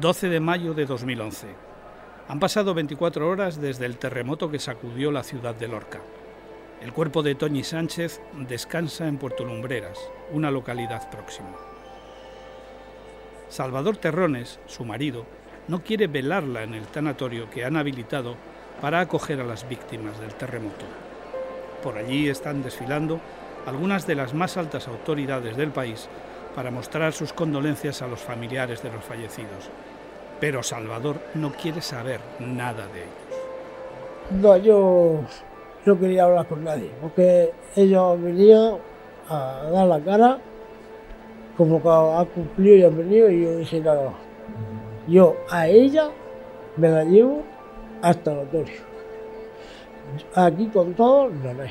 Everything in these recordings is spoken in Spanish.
12 de mayo de 2011. Han pasado 24 horas desde el terremoto que sacudió la ciudad de Lorca. El cuerpo de Toñi Sánchez descansa en Puerto Lumbreras, una localidad próxima. Salvador Terrones, su marido, no quiere velarla en el tanatorio que han habilitado para acoger a las víctimas del terremoto. Por allí están desfilando algunas de las más altas autoridades del país para mostrar sus condolencias a los familiares de los fallecidos. Pero Salvador no quiere saber nada de ellos. No, yo no quería hablar con nadie, porque ellos venían a dar la cara, como que ha cumplido y han venido, y yo dije, nada, yo a ella me la llevo hasta el notorio. Aquí con todo, no hay.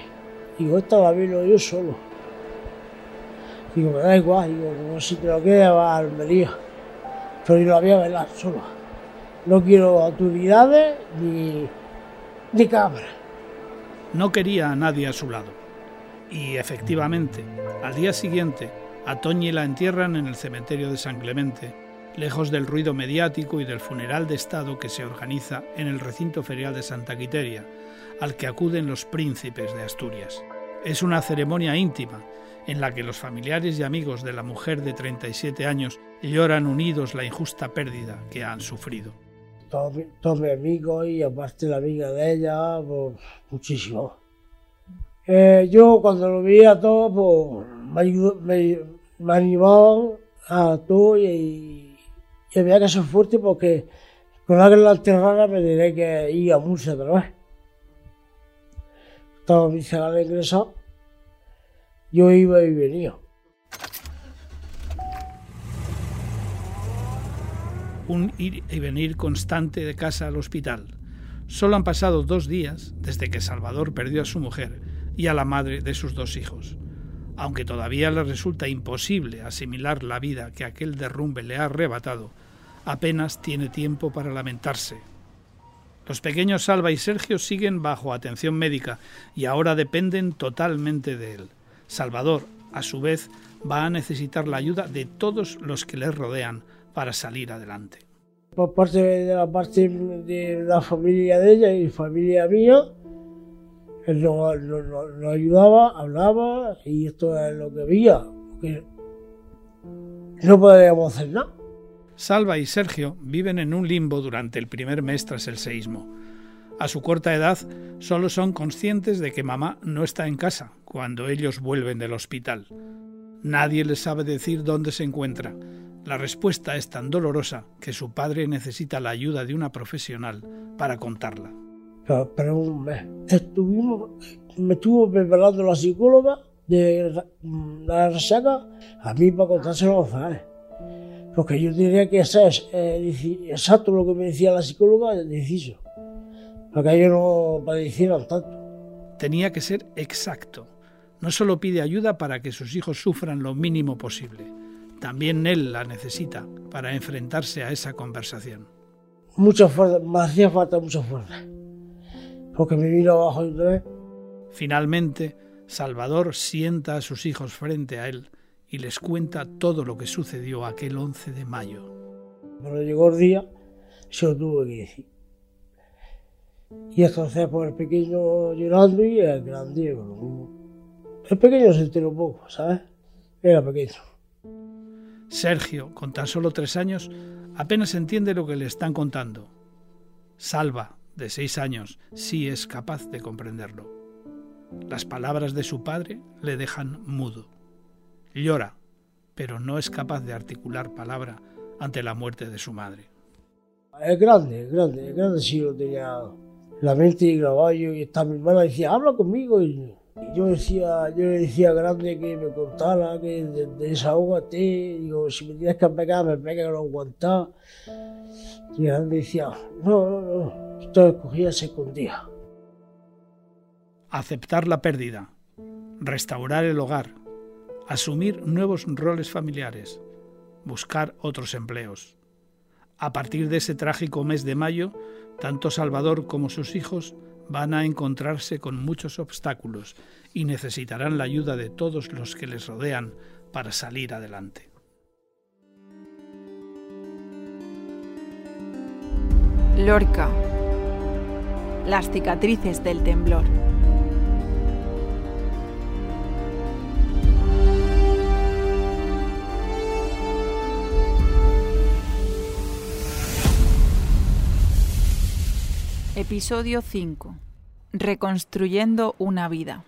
Digo, esta la vino yo solo. Digo, me da igual, digo, como si te lo queda Almería. Pero yo la voy a velar sola. No quiero autoridades ni, ni. No quería a nadie a su lado. Y efectivamente, al día siguiente, a Toñi la entierran en el cementerio de San Clemente, lejos del ruido mediático y del funeral de Estado que se organiza en el recinto ferial de Santa Quiteria, al que acuden los príncipes de Asturias. Es una ceremonia íntima en la que los familiares y amigos de la mujer de 37 años lloran unidos la injusta pérdida que han sufrido. Todos mis amigos y aparte la amiga de ella, pues muchísimo. Eh, yo cuando lo veía todo, pues me, ayudó, me, animaban a todo y, y, había que ser fuerte porque con la gran terrana me diré que ir a Murcia otra vez. Estaba mi ingresado yo iba y venía. Un ir y venir constante de casa al hospital. Solo han pasado dos días desde que Salvador perdió a su mujer y a la madre de sus dos hijos. Aunque todavía le resulta imposible asimilar la vida que aquel derrumbe le ha arrebatado, apenas tiene tiempo para lamentarse. Los pequeños Salva y Sergio siguen bajo atención médica y ahora dependen totalmente de él. Salvador, a su vez, va a necesitar la ayuda de todos los que le rodean para salir adelante. Por parte de la familia de ella y familia mía, él nos, ayudaba, hablaba y esto es lo que había. no podíamos hacer nada. Salva y Sergio viven en un limbo durante el primer mes tras el seísmo. A su corta edad solo son conscientes de que mamá no está en casa cuando ellos vuelven del hospital. Nadie les sabe decir dónde se encuentra. La respuesta es tan dolorosa que su padre necesita la ayuda de una profesional para contarla. Pero, un mes. Me estuvo preparando la psicóloga de la resaca a mí para contárselo a Porque yo diría que es eh, exacto lo que me decía la psicóloga, deciso para que ellos no padecieran tanto. Tenía que ser exacto. No solo pide ayuda para que sus hijos sufran lo mínimo posible, también él la necesita para enfrentarse a esa conversación. Mucha fuerza, me hacía falta mucha fuerza, porque me vino abajo y. Finalmente, Salvador sienta a sus hijos frente a él y les cuenta todo lo que sucedió aquel 11 de mayo. Cuando llegó el día, se lo tuve que decir. Y entonces por el pequeño llorando y el grande. El pequeño se enteró poco, ¿sabes? Era pequeño. Sergio, con tan solo tres años, apenas entiende lo que le están contando. Salva, de seis años, sí es capaz de comprenderlo. Las palabras de su padre le dejan mudo. Llora, pero no es capaz de articular palabra ante la muerte de su madre. Es grande, es grande, es grande sí lo tenía la mente yo y esta mi hermana decía, habla conmigo y yo decía, yo le decía Grande que me contara, que desahógate, digo, si me tienes que pegar, me pega que lo aguantaba. Y Grande decía, no, no, no, esto escogía se escondía. Aceptar la pérdida, restaurar el hogar, asumir nuevos roles familiares, buscar otros empleos. A partir de ese trágico mes de mayo, tanto Salvador como sus hijos van a encontrarse con muchos obstáculos y necesitarán la ayuda de todos los que les rodean para salir adelante. Lorca. Las cicatrices del temblor. Episodio 5. Reconstruyendo una vida.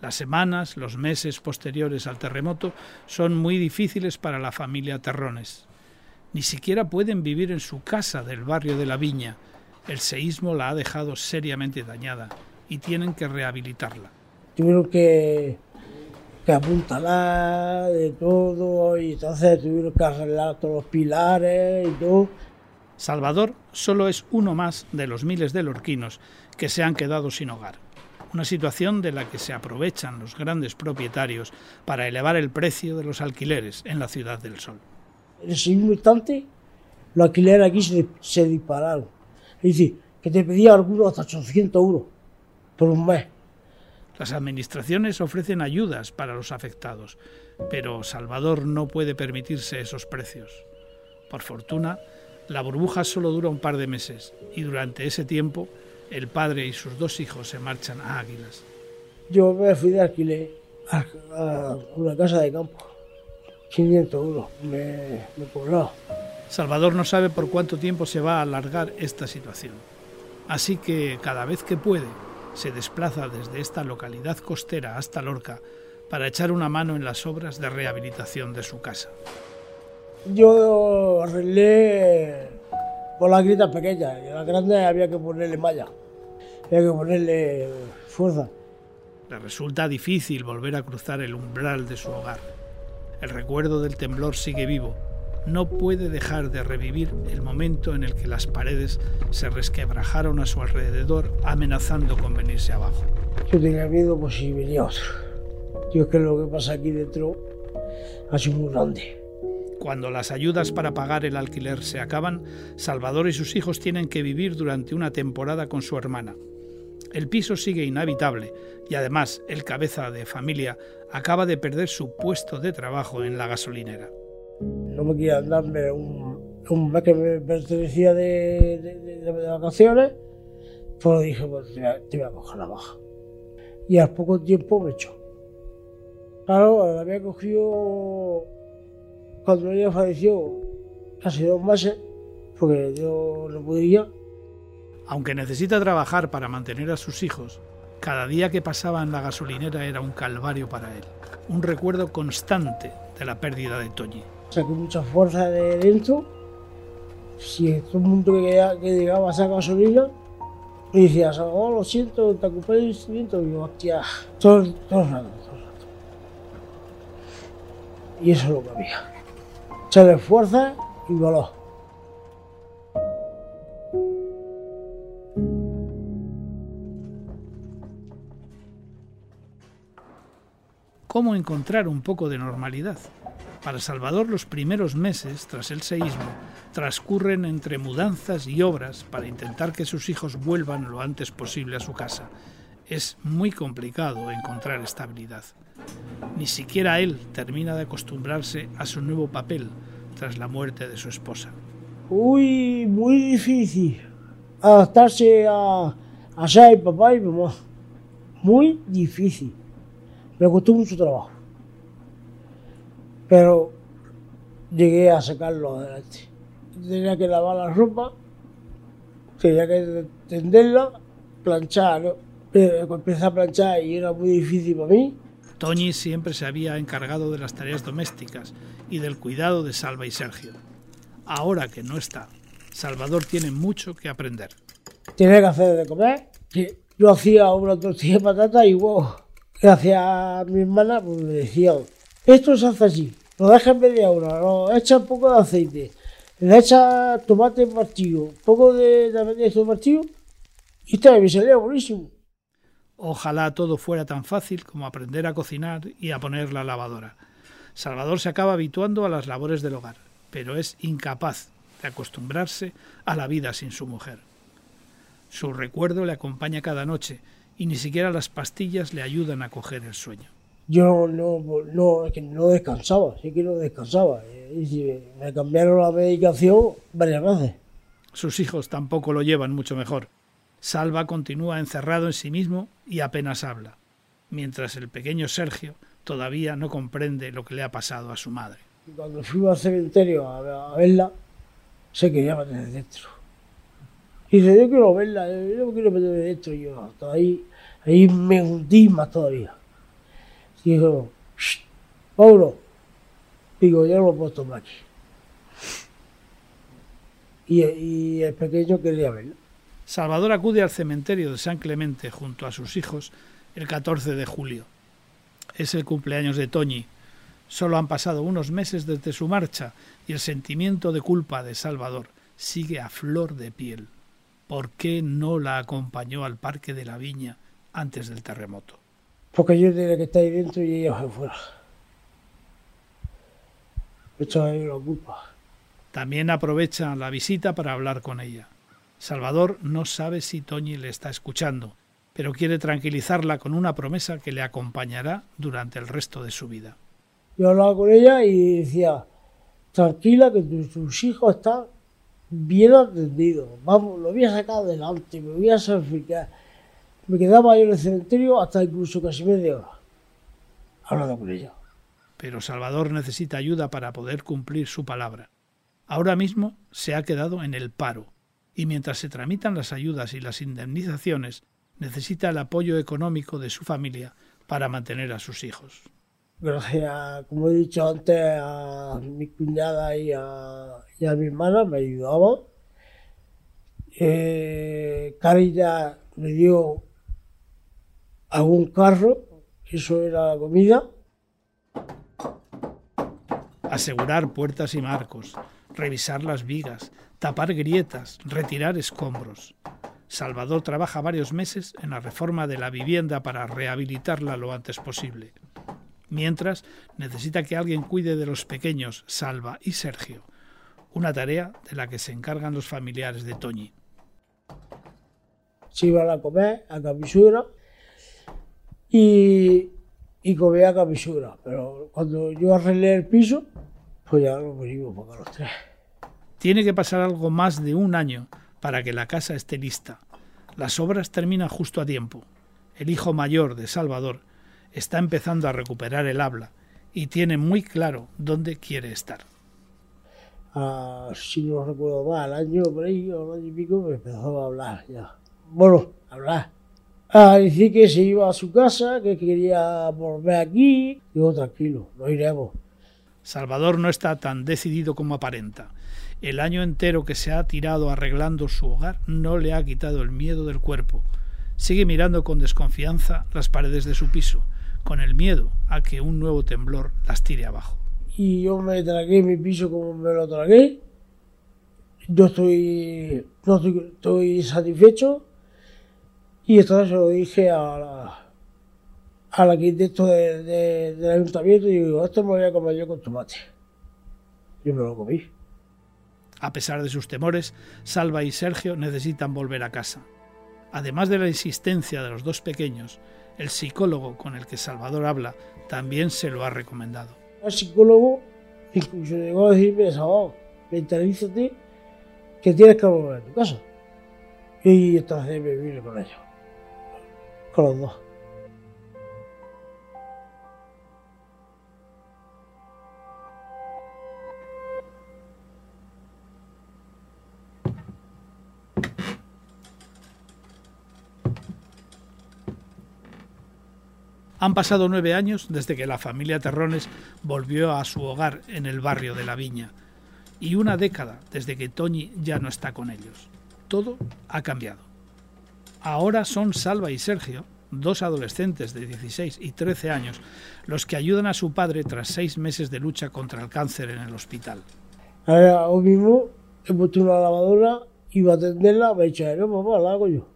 Las semanas, los meses posteriores al terremoto son muy difíciles para la familia Terrones. Ni siquiera pueden vivir en su casa del barrio de la Viña. El seísmo la ha dejado seriamente dañada y tienen que rehabilitarla. Tuvieron que, que apuntalar de todo y entonces tuvieron que arreglar todos los pilares y todo. Salvador solo es uno más de los miles de lorquinos que se han quedado sin hogar una situación de la que se aprovechan los grandes propietarios para elevar el precio de los alquileres en la Ciudad del Sol. En ese mismo instante, los alquileres aquí se, se dispararon. Es decir, que te pedía algunos hasta 800 euros por un mes. Las administraciones ofrecen ayudas para los afectados, pero Salvador no puede permitirse esos precios. Por fortuna, la burbuja solo dura un par de meses y durante ese tiempo el padre y sus dos hijos se marchan a Águilas. Yo me fui de alquiler a, a una casa de campo. 500 euros me, me cobró. Salvador no sabe por cuánto tiempo se va a alargar esta situación. Así que cada vez que puede, se desplaza desde esta localidad costera hasta Lorca para echar una mano en las obras de rehabilitación de su casa. Yo arreglé por las grietas pequeñas y las grandes había que ponerle malla, había que ponerle fuerza. Le resulta difícil volver a cruzar el umbral de su hogar. El recuerdo del temblor sigue vivo. No puede dejar de revivir el momento en el que las paredes se resquebrajaron a su alrededor, amenazando con venirse abajo. Yo tenía miedo por si venía otro. Yo es que lo que pasa aquí dentro ha sido muy grande. Cuando las ayudas para pagar el alquiler se acaban, Salvador y sus hijos tienen que vivir durante una temporada con su hermana. El piso sigue inhabitable y además el cabeza de familia acaba de perder su puesto de trabajo en la gasolinera. No me querían darme un, un mes que me pertenecía de, de, de- de vacaciones, pues dije, pues te voy, a, coger la baja. Y al poco tiempo me echó. Claro, la había cogido cuando ella falleció casi dos meses, porque yo no podía. Aunque necesita trabajar para mantener a sus hijos, cada día que pasaba en la gasolinera era un calvario para él, un recuerdo constante de la pérdida de Toñi. Saqué mucha fuerza de dentro. Si todo el mundo que, llega- que llegaba a esa gasolina, me decía, oh, lo siento, te ocupé el instrumento. Y yo, hostia, todo, todo el rato, todo el rato. Y eso es lo que había. Echarle fuerza y valor. ¿Cómo encontrar un poco de normalidad? Para Salvador los primeros meses, tras el seísmo, transcurren entre mudanzas y obras para intentar que sus hijos vuelvan lo antes posible a su casa. Es muy complicado encontrar estabilidad. Ni siquiera él termina de acostumbrarse a su nuevo papel tras la muerte de su esposa. Uy, muy difícil adaptarse a, a ser papá y mamá. Muy difícil. Me costó mucho trabajo. Pero llegué a sacarlo adelante. Tenía que lavar la ropa, tenía que tenderla, planchar. Pero empecé a planchar y era muy difícil para mí. Toñi siempre se había encargado de las tareas domésticas y del cuidado de Salva y Sergio. Ahora que no está, Salvador tiene mucho que aprender. Tenía que hacer de comer. Yo hacía una tortilla de patata y huevo. Gracias a mi hermana, pues me decía, esto se hace así, lo dejas media hora, lo echas un poco de aceite, le echas tomate partido, un poco de, de, de esto partido, y está, me salía buenísimo. Ojalá todo fuera tan fácil como aprender a cocinar y a poner la lavadora. Salvador se acaba habituando a las labores del hogar, pero es incapaz de acostumbrarse a la vida sin su mujer. Su recuerdo le acompaña cada noche y ni siquiera las pastillas le ayudan a coger el sueño. Yo no, no, es que no descansaba, sí que no descansaba. Y me cambiaron la medicación varias veces. Sus hijos tampoco lo llevan mucho mejor. Salva continúa encerrado en sí mismo y apenas habla, mientras el pequeño Sergio todavía no comprende lo que le ha pasado a su madre. Cuando fuimos al cementerio a, verla, se quería meter dentro. Y dice, yo quiero verla, yo quiero meterme dentro. Y yo, ahí, ahí me hundí más todavía. Y dijo, Pablo, digo, yo no lo puedo tomar aquí. Y, y el pequeño quería verla. Salvador acude al cementerio de San Clemente junto a sus hijos el 14 de julio. Es el cumpleaños de Toñi. Solo han pasado unos meses desde su marcha y el sentimiento de culpa de Salvador sigue a flor de piel. ¿Por qué no la acompañó al Parque de la Viña antes del terremoto? Porque yo tenía que estar ahí dentro y ella afuera. Esto es la culpa. También aprovecha la visita para hablar con ella. Salvador no sabe si Toñi le está escuchando, pero quiere tranquilizarla con una promesa que le acompañará durante el resto de su vida. Yo hablaba con ella y decía, tranquila que tus hijos están bien atendidos, vamos, lo voy a sacar adelante, me voy a sacrificar. Me quedaba yo en el cementerio hasta incluso casi media hora, hablando con ella. Pero Salvador necesita ayuda para poder cumplir su palabra. Ahora mismo se ha quedado en el paro y mientras se tramitan las ayudas y las indemnizaciones, necesita el apoyo económico de su familia para mantener a sus hijos. Gracias, como he dicho antes, a mi cuñada y a, mi hermana me ayudaban. Eh, Carilla me dio algún carro, eso era la comida. Asegurar puertas y marcos, revisar las vigas, tapar grietas, retirar escombros. Salvador trabaja varios meses en la reforma de la vivienda para rehabilitarla lo antes posible. Mientras, necesita que alguien cuide de los pequeños, Salva y Sergio, una tarea de la que se encargan los familiares de Toñi. Se iban a comer a Camisura y, y comía a Camisura, pero cuando yo arreglé el piso, pues ya lo venimos para los tres. Tiene que pasar algo más de un año para que la casa esté lista. Las obras terminan justo a tiempo. El hijo mayor de Salvador está empezando a recuperar el habla y tiene muy claro dónde quiere estar. Ah, si no recuerdo mal, al año por ahí, o año y pico, me empezó a hablar ya. Bueno, hablar. A decir que se iba a su casa, que quería volver aquí. Digo, tranquilo, no iremos. Salvador no está tan decidido como aparenta. El año entero que se ha tirado arreglando su hogar no le ha quitado el miedo del cuerpo. Sigue mirando con desconfianza las paredes de su piso, con el miedo a que un nuevo temblor las tire abajo. Y yo me tragué mi piso como me lo tragué. Yo estoy, no estoy, satisfecho. Y esto se lo dije a la, al arquitecto del ayuntamiento y digo, esto me voy a comer yo con tomate. Yo me lo comí. A pesar de sus temores, Salva y Sergio necesitan volver a casa. Además de la insistencia de los dos pequeños, el psicólogo con el que Salvador habla también se lo ha recomendado. El psicólogo incluso llegó a decirme, Salvador, mentalízate que tienes que volver a tu casa. Y entonces me vine con ellos, con los dos. Han pasado nueve años desde que la familia Terrones volvió a su hogar en el barrio de la Viña y una década desde que Toñi ya no está con ellos. Todo ha cambiado. Ahora son Salva y Sergio, dos adolescentes de 16 y 13 años, los que ayudan a su padre tras seis meses de lucha contra el cáncer en el hospital. Ahora mismo he puesto una lavadora, iba a atenderla, me ha dicho, no, papá, la hago yo.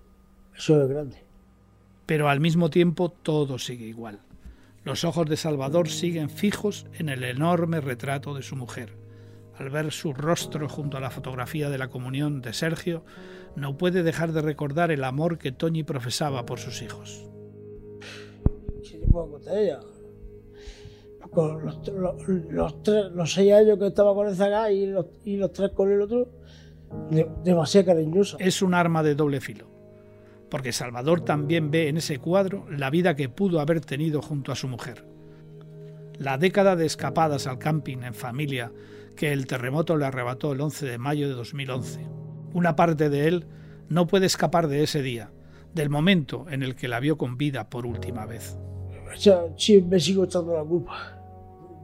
Eso es grande pero al mismo tiempo todo sigue igual. Los ojos de Salvador siguen fijos en el enorme retrato de su mujer. Al ver su rostro junto a la fotografía de la comunión de Sergio, no puede dejar de recordar el amor que Toñi profesaba por sus hijos. Con los, los, tres, los seis años que estaba con y los, y los tres con el otro, demasiado cariñosa. Es un arma de doble filo, porque Salvador también ve en ese cuadro la vida que pudo haber tenido junto a su mujer. La década de escapadas al camping en familia que el terremoto le arrebató el 11 de mayo de 2011. Una parte de él no puede escapar de ese día, del momento en el que la vio con vida por última vez. sí, me sigo echando la culpa.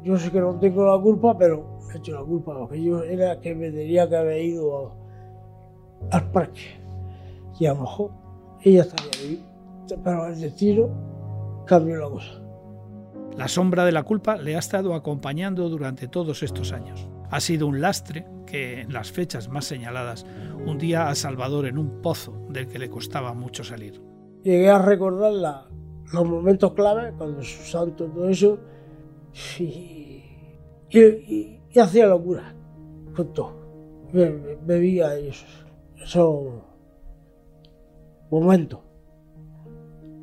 Yo sé que no tengo la culpa, pero he hecho la culpa. Lo que yo era que me tenía que haber ido al parque. Y a lo mejor ella estaría ahí. Pero el destino cambió la cosa. La sombra de la culpa le ha estado acompañando durante todos estos años. Ha sido un lastre que, en las fechas más señaladas, hundía a Salvador en un pozo del que le costaba mucho salir. Llegué a recordar los momentos clave, cuando su santo, todo eso, y, y, hacía locura con todo. bebía esos, esos momentos.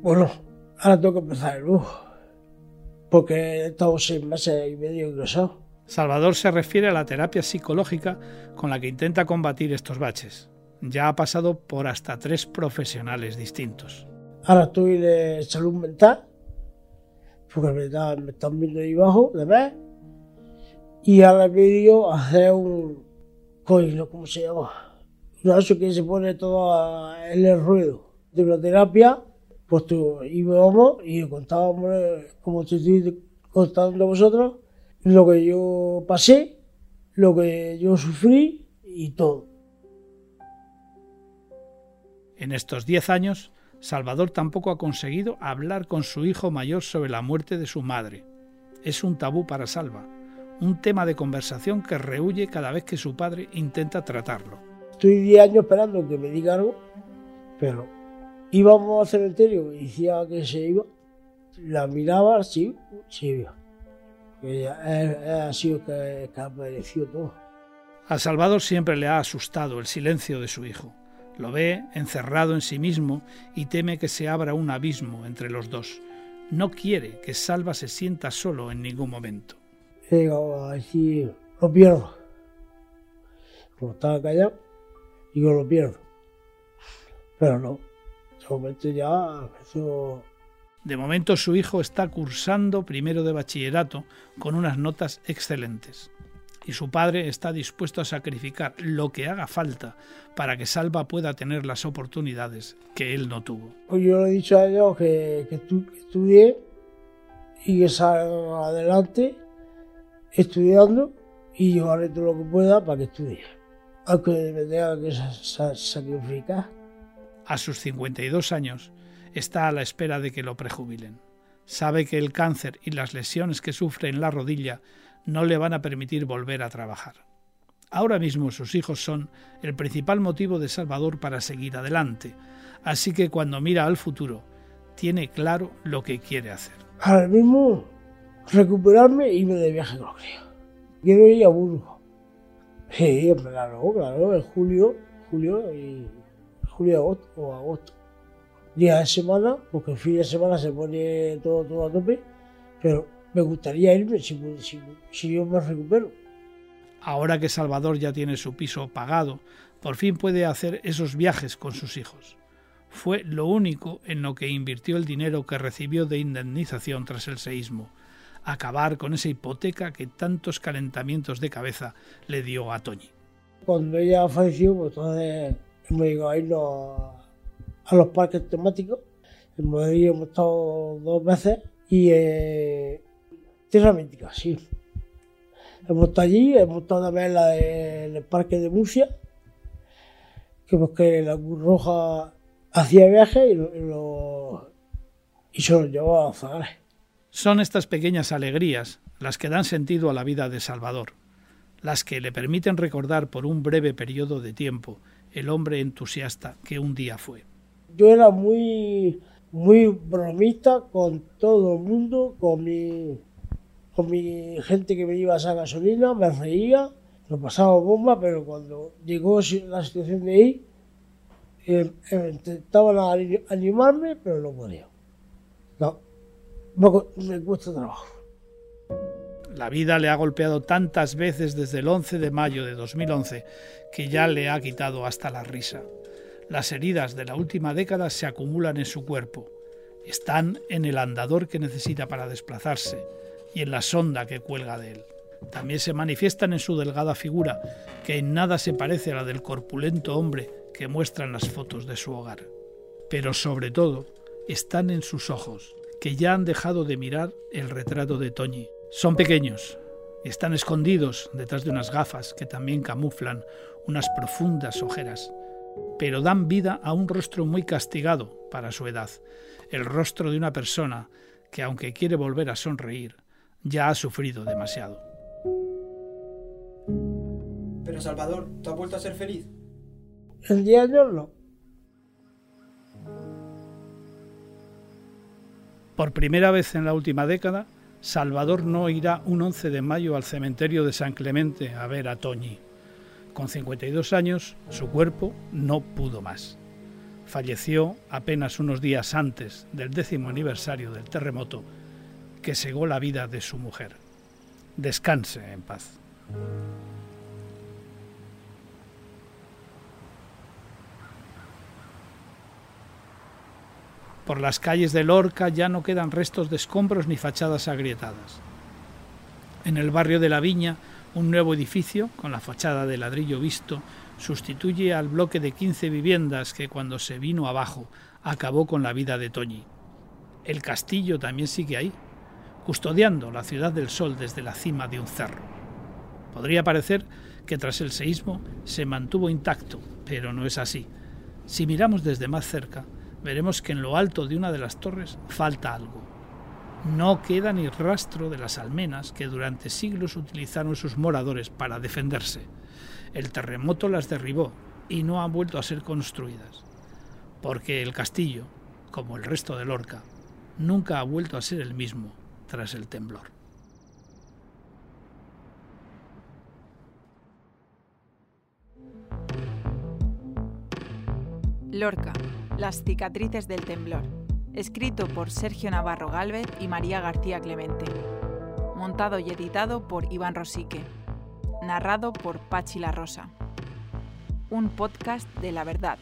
Bueno, ahora tengo que empezar el lujo, porque he estado seis meses y medio ingresado. Salvador se refiere a la terapia psicológica con la que intenta combatir estos baches. Ya ha pasado por hasta tres profesionales distintos. Ahora estoy de salud mental, porque me, están viendo ahí abajo de ver, y ahora he pedido hacer un ¿cómo se llama? Eso que se pone todo en el ruido de una terapia, pues tú íbamos y contábamos, como te estoy contando vosotros, lo que yo pasé, lo que yo sufrí y todo. En estos diez años, Salvador tampoco ha conseguido hablar con su hijo mayor sobre la muerte de su madre. Es un tabú para Salva, un tema de conversación que rehuye cada vez que su padre intenta tratarlo. Estoy diez años esperando que me diga algo, pero íbamos al cementerio y decía que se iba, la miraba, sí, se iba ha sido que, que ha aparecido todo. A Salvador siempre le ha asustado el silencio de su hijo. Lo ve encerrado en sí mismo y teme que se abra un abismo entre los dos. No quiere que Salva se sienta solo en ningún momento. Digo, así lo pierdo. Como estaba callado, digo, lo pierdo. Pero no, de momento ya empezó de momento su hijo está cursando primero de bachillerato con unas notas excelentes. Y su padre está dispuesto a sacrificar lo que haga falta para que Salva pueda tener las oportunidades que él no tuvo. Pues yo le he dicho a ellos que, que, estudie y que salga adelante estudiando y yo haré todo lo que pueda para que estudie. Aunque me tenga que sacrificar. A sus 52 años, está a la espera de que lo prejubilen. Sabe que el cáncer y las lesiones que sufre en la rodilla no le van a permitir volver a trabajar. Ahora mismo sus hijos son el principal motivo de Salvador para seguir adelante, así que cuando mira al futuro, tiene claro lo que quiere hacer. Ahora mismo, recuperarme y irme de viaje con Quiero ir a Burgos. Sí, claro, claro, en julio, julio y julio agosto, o agosto día de semana, porque el fin de semana se pone todo, todo a tope, pero me gustaría irme si, si, yo me recupero. Ahora que Salvador ya tiene su piso pagado, por fin puede hacer esos viajes con sus hijos. Fue lo único en lo que invirtió el dinero que recibió de indemnización tras el seísmo, acabar con esa hipoteca que tantos calentamientos de cabeza le dio a Toñi. Cuando ella falleció, pues entonces me dijo a irnos a los parques temáticos. En Madrid hemos estado dos veces y eh, Tierra Mítica, sí. Hemos estado allí, hemos estado también en, el parque de Murcia, que porque la Cruz Roja hacía viajes y, lo, y se los llevaba a Zagares. Son estas pequeñas alegrías las que dan sentido a la vida de Salvador, las que le permiten recordar por un breve periodo de tiempo el hombre entusiasta que un día fue yo era muy, muy bromista con todo el mundo, con mi, con mi gente que me iba a esa gasolina, me reía, lo pasaba bomba, pero cuando llegó la situación de ahí, eh, eh, intentaban animarme, pero no podía. Trabajo. La vida le ha golpeado tantas veces desde el 11 de mayo de 2011 que ya le ha quitado hasta la risa. Las heridas de la última década se acumulan en su cuerpo. Están en el andador que necesita para desplazarse y en la sonda que cuelga de él. También se manifiestan en su delgada figura, que en nada se parece a la del corpulento hombre que muestran las fotos de su hogar. Pero sobre todo, están en sus ojos, que ya han dejado de mirar el retrato de Toñi. Son pequeños están escondidos detrás de unas gafas que también camuflan unas profundas ojeras, pero dan vida a un rostro muy castigado para su edad, el rostro de una persona que aunque quiere volver a sonreír, ya ha sufrido demasiado. Pero Salvador, ¿tú has vuelto a ser feliz? El día de hoy no. Por primera vez en la última década, Salvador no irá un 11 de mayo al cementerio de San Clemente a ver a Toñi. Con 52 años, su cuerpo no pudo más. Falleció apenas unos días antes del décimo aniversario del terremoto que cegó la vida de su mujer. Descanse en paz. Por las calles de Lorca ya no quedan restos de escombros ni fachadas agrietadas. En el barrio de la Viña, un nuevo edificio, con la fachada de ladrillo visto, sustituye al bloque de 15 viviendas que cuando se vino abajo acabó con la vida de Toñi. El castillo también sigue ahí, custodiando la ciudad del sol desde la cima de un cerro. Podría parecer que tras el seísmo se mantuvo intacto, pero no es así. Si miramos desde más cerca, veremos que en lo alto de una de las torres falta algo. No queda ni rastro de las almenas que durante siglos utilizaron sus moradores para defenderse. El terremoto las derribó y no han vuelto a ser construidas, porque el castillo, como el resto de Lorca, nunca ha vuelto a ser el mismo tras el temblor. Lorca, las cicatrices del temblor. Escrito por Sergio Navarro Gálvez y María García Clemente. Montado y editado por Iván Rosique. Narrado por Pachi La Rosa. Un podcast de la verdad,